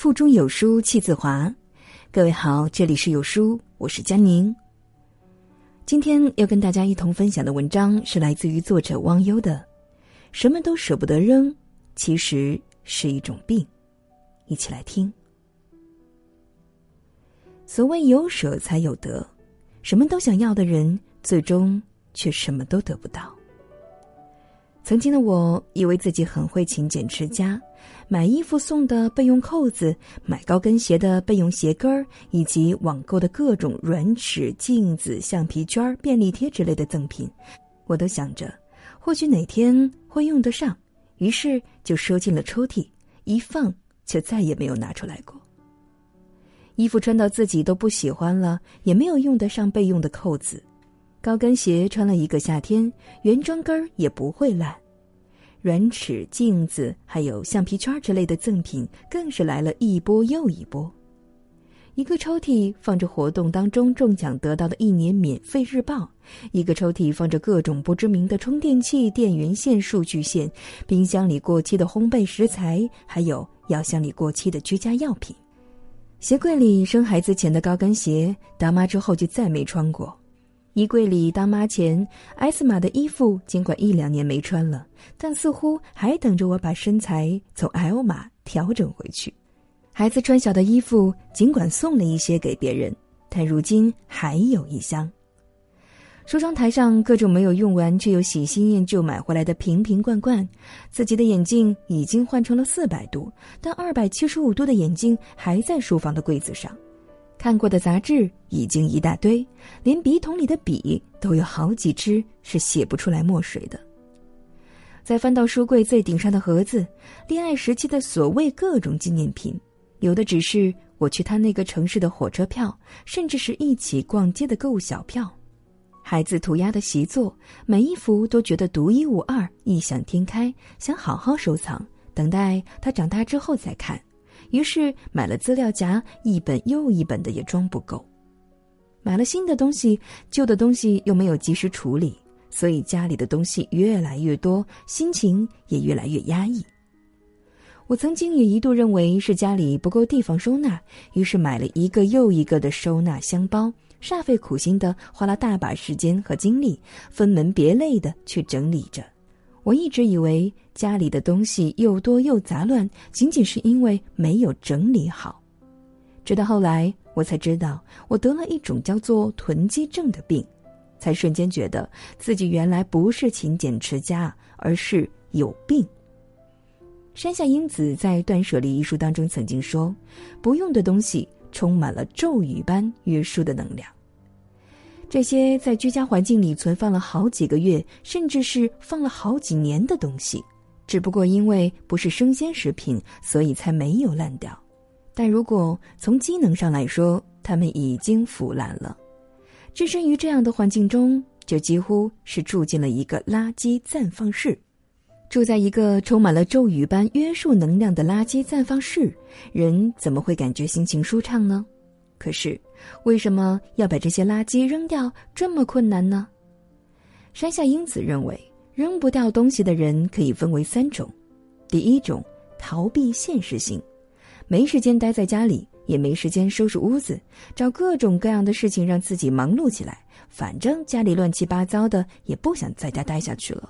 腹中有书气自华。各位好，这里是有书，我是佳宁。今天要跟大家一同分享的文章是来自于作者汪优的《什么都舍不得扔，其实是一种病》。一起来听。所谓有舍才有得，什么都想要的人，最终却什么都得不到。曾经的我以为自己很会勤俭持家，买衣服送的备用扣子，买高跟鞋的备用鞋跟儿，以及网购的各种软尺、镜子、橡皮圈、便利贴之类的赠品，我都想着或许哪天会用得上，于是就收进了抽屉，一放就再也没有拿出来过。衣服穿到自己都不喜欢了，也没有用得上备用的扣子。高跟鞋穿了一个夏天，原装跟儿也不会烂。软尺、镜子还有橡皮圈之类的赠品，更是来了一波又一波。一个抽屉放着活动当中中奖得到的一年免费日报，一个抽屉放着各种不知名的充电器、电源线、数据线，冰箱里过期的烘焙食材，还有药箱里过期的居家药品。鞋柜里生孩子前的高跟鞋，当妈之后就再没穿过。衣柜里当妈前 S 码的衣服，尽管一两年没穿了，但似乎还等着我把身材从 L 码调整回去。孩子穿小的衣服，尽管送了一些给别人，但如今还有一箱。梳妆台上各种没有用完却又喜新厌旧买回来的瓶瓶罐罐，自己的眼镜已经换成了四百度，但二百七十五度的眼镜还在书房的柜子上。看过的杂志已经一大堆，连笔筒里的笔都有好几支是写不出来墨水的。再翻到书柜最顶上的盒子，恋爱时期的所谓各种纪念品，有的只是我去他那个城市的火车票，甚至是一起逛街的购物小票。孩子涂鸦的习作，每一幅都觉得独一无二、异想天开，想好好收藏，等待他长大之后再看。于是买了资料夹，一本又一本的也装不够。买了新的东西，旧的东西又没有及时处理，所以家里的东西越来越多，心情也越来越压抑。我曾经也一度认为是家里不够地方收纳，于是买了一个又一个的收纳箱包，煞费苦心的花了大把时间和精力，分门别类的去整理着。我一直以为家里的东西又多又杂乱，仅仅是因为没有整理好。直到后来，我才知道我得了一种叫做囤积症的病，才瞬间觉得自己原来不是勤俭持家，而是有病。山下英子在《断舍离》一书当中曾经说：“不用的东西充满了咒语般约束的能量。”这些在居家环境里存放了好几个月，甚至是放了好几年的东西，只不过因为不是生鲜食品，所以才没有烂掉。但如果从机能上来说，它们已经腐烂了。置身于这样的环境中，就几乎是住进了一个垃圾暂放室。住在一个充满了咒语般约束能量的垃圾暂放室，人怎么会感觉心情舒畅呢？可是，为什么要把这些垃圾扔掉这么困难呢？山下英子认为，扔不掉东西的人可以分为三种：第一种，逃避现实性，没时间待在家里，也没时间收拾屋子，找各种各样的事情让自己忙碌起来，反正家里乱七八糟的，也不想在家待下去了；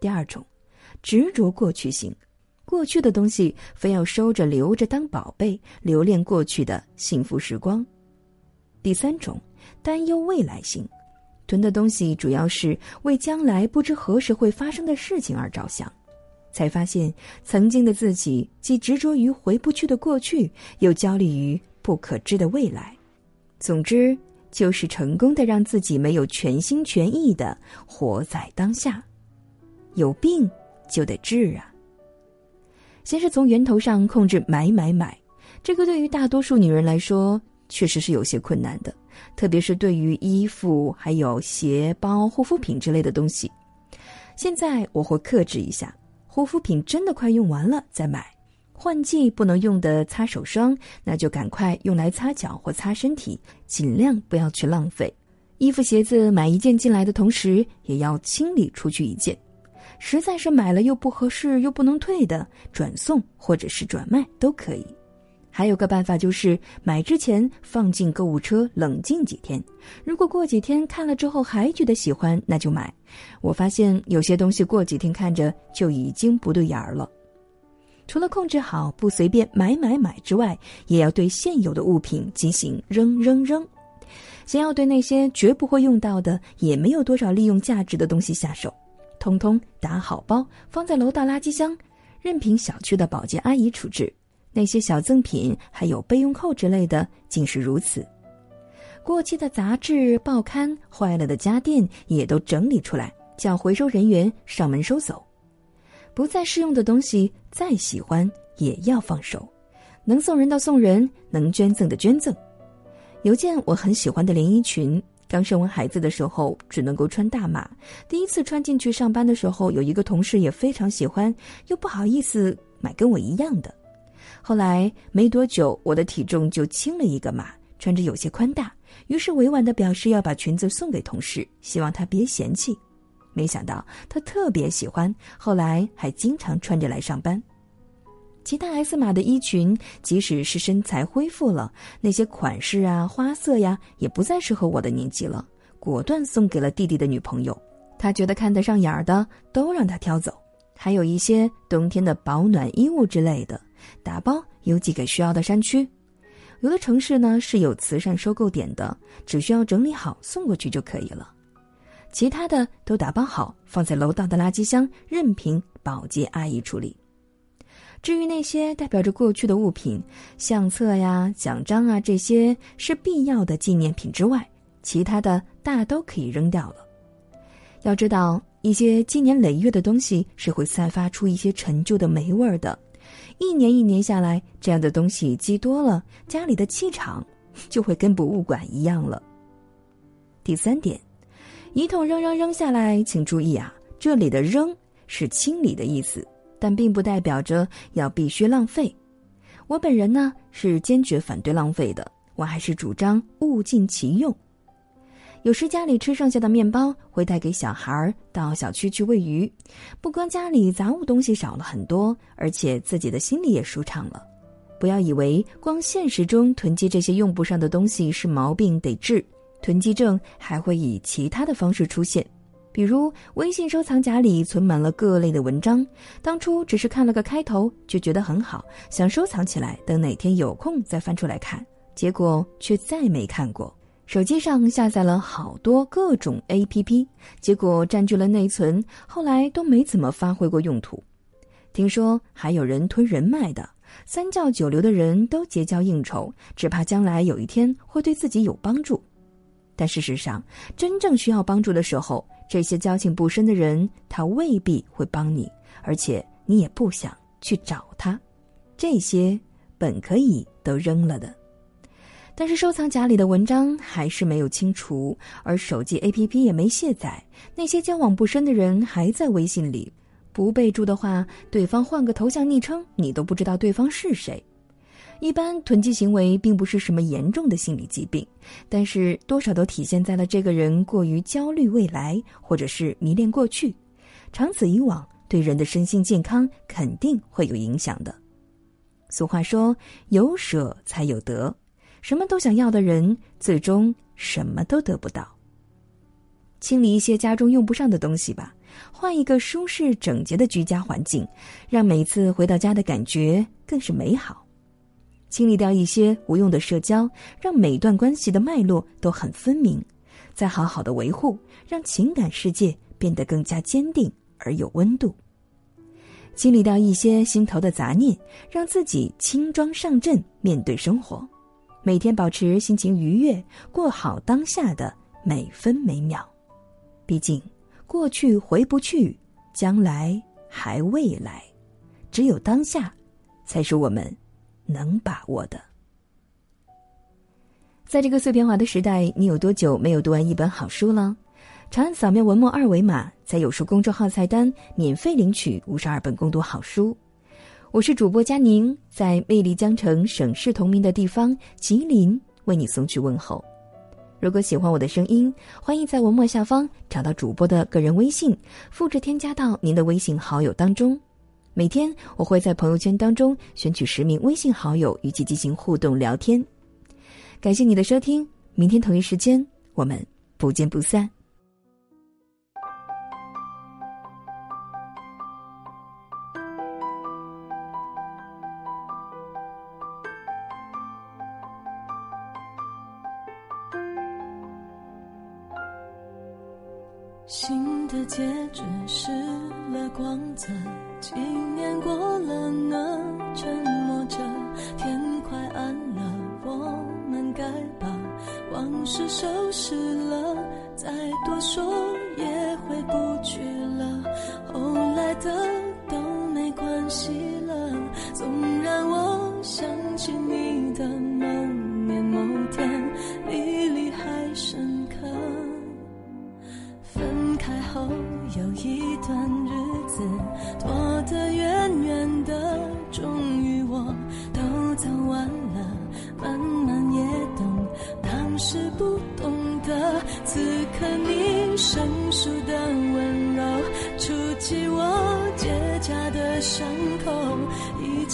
第二种，执着过去性。过去的东西非要收着留着当宝贝，留恋过去的幸福时光。第三种，担忧未来性，囤的东西主要是为将来不知何时会发生的事情而着想，才发现曾经的自己既执着于回不去的过去，又焦虑于不可知的未来。总之，就是成功的让自己没有全心全意的活在当下。有病就得治啊！先是从源头上控制买买买，这个对于大多数女人来说确实是有些困难的，特别是对于衣服、还有鞋包、护肤品之类的东西。现在我会克制一下，护肤品真的快用完了再买，换季不能用的擦手霜，那就赶快用来擦脚或擦身体，尽量不要去浪费。衣服鞋子买一件进来的同时，也要清理出去一件。实在是买了又不合适又不能退的，转送或者是转卖都可以。还有个办法就是买之前放进购物车冷静几天，如果过几天看了之后还觉得喜欢，那就买。我发现有些东西过几天看着就已经不对眼儿了。除了控制好不随便买买买之外，也要对现有的物品进行扔扔扔。先要对那些绝不会用到的、也没有多少利用价值的东西下手，通通打好包，放在楼道垃圾箱，任凭小区的保洁阿姨处置。那些小赠品，还有备用扣之类的，竟是如此。过期的杂志、报刊、坏了的家电，也都整理出来，叫回收人员上门收走。不再适用的东西，再喜欢也要放手。能送人的送人，能捐赠的捐赠。有件我很喜欢的连衣裙，刚生完孩子的时候只能够穿大码，第一次穿进去上班的时候，有一个同事也非常喜欢，又不好意思买跟我一样的。后来没多久，我的体重就轻了一个码，穿着有些宽大，于是委婉的表示要把裙子送给同事，希望他别嫌弃。没想到他特别喜欢，后来还经常穿着来上班。其他 S 码的衣裙，即使是身材恢复了，那些款式啊、花色呀，也不再适合我的年纪了，果断送给了弟弟的女朋友。他觉得看得上眼儿的都让他挑走，还有一些冬天的保暖衣物之类的。打包邮寄给需要的山区，有的城市呢是有慈善收购点的，只需要整理好送过去就可以了。其他的都打包好放在楼道的垃圾箱，任凭保洁阿姨处理。至于那些代表着过去的物品，相册呀、奖章啊这些是必要的纪念品之外，其他的大都可以扔掉了。要知道，一些积年累月的东西是会散发出一些陈旧的霉味儿的。一年一年下来，这样的东西积多了，家里的气场就会跟博物馆一样了。第三点，一通扔扔扔下来，请注意啊，这里的“扔”是清理的意思，但并不代表着要必须浪费。我本人呢是坚决反对浪费的，我还是主张物尽其用。有时家里吃剩下的面包，会带给小孩儿到小区去喂鱼。不光家里杂物东西少了很多，而且自己的心里也舒畅了。不要以为光现实中囤积这些用不上的东西是毛病得治，囤积症还会以其他的方式出现。比如微信收藏夹里存满了各类的文章，当初只是看了个开头就觉得很好，想收藏起来，等哪天有空再翻出来看，结果却再没看过。手机上下载了好多各种 APP，结果占据了内存，后来都没怎么发挥过用途。听说还有人推人脉的，三教九流的人都结交应酬，只怕将来有一天会对自己有帮助。但事实上，真正需要帮助的时候，这些交情不深的人他未必会帮你，而且你也不想去找他。这些本可以都扔了的。但是收藏夹里的文章还是没有清除，而手机 APP 也没卸载。那些交往不深的人还在微信里，不备注的话，对方换个头像昵称，你都不知道对方是谁。一般囤积行为并不是什么严重的心理疾病，但是多少都体现在了这个人过于焦虑未来，或者是迷恋过去。长此以往，对人的身心健康肯定会有影响的。俗话说：“有舍才有得。”什么都想要的人，最终什么都得不到。清理一些家中用不上的东西吧，换一个舒适整洁的居家环境，让每次回到家的感觉更是美好。清理掉一些无用的社交，让每段关系的脉络都很分明，再好好的维护，让情感世界变得更加坚定而有温度。清理掉一些心头的杂念，让自己轻装上阵面对生活。每天保持心情愉悦，过好当下的每分每秒。毕竟，过去回不去，将来还未来，只有当下，才是我们能把握的。在这个碎片化的时代，你有多久没有读完一本好书了？长按扫描文末二维码，在有书公众号菜单免费领取五十二本共读好书。我是主播佳宁，在魅力江城、省市同名的地方吉林为你送去问候。如果喜欢我的声音，欢迎在文末下方找到主播的个人微信，复制添加到您的微信好友当中。每天我会在朋友圈当中选取十名微信好友与其进行互动聊天。感谢你的收听明天同一时间我们不见不散。新的戒指失了光泽几年过了呢沉默着天快暗了我们该把往事收拾了再多说也回不去了。后来的都没关系了总让我想起你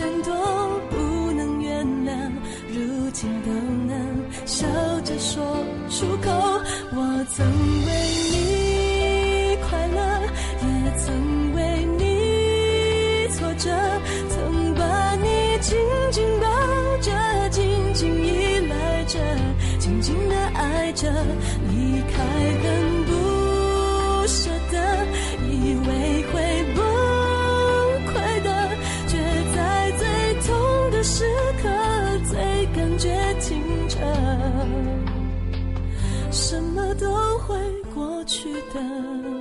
很多的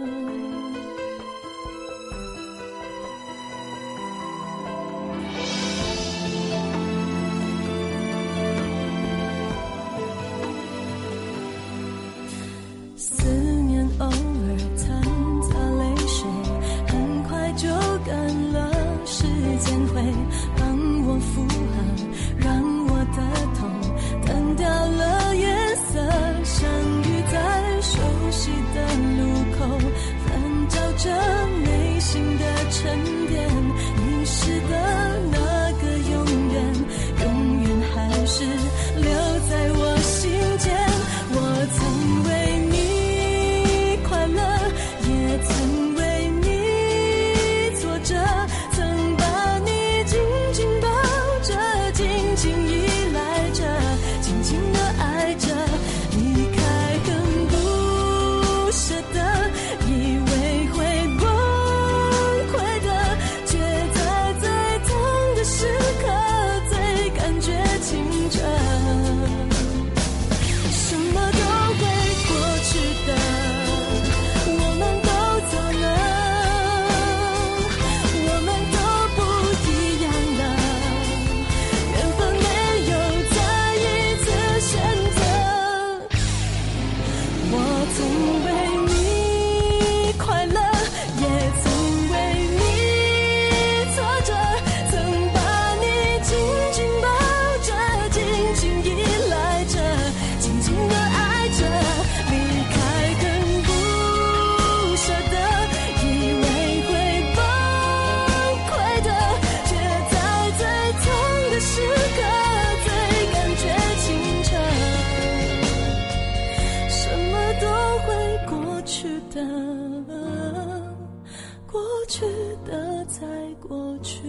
去的，在过去。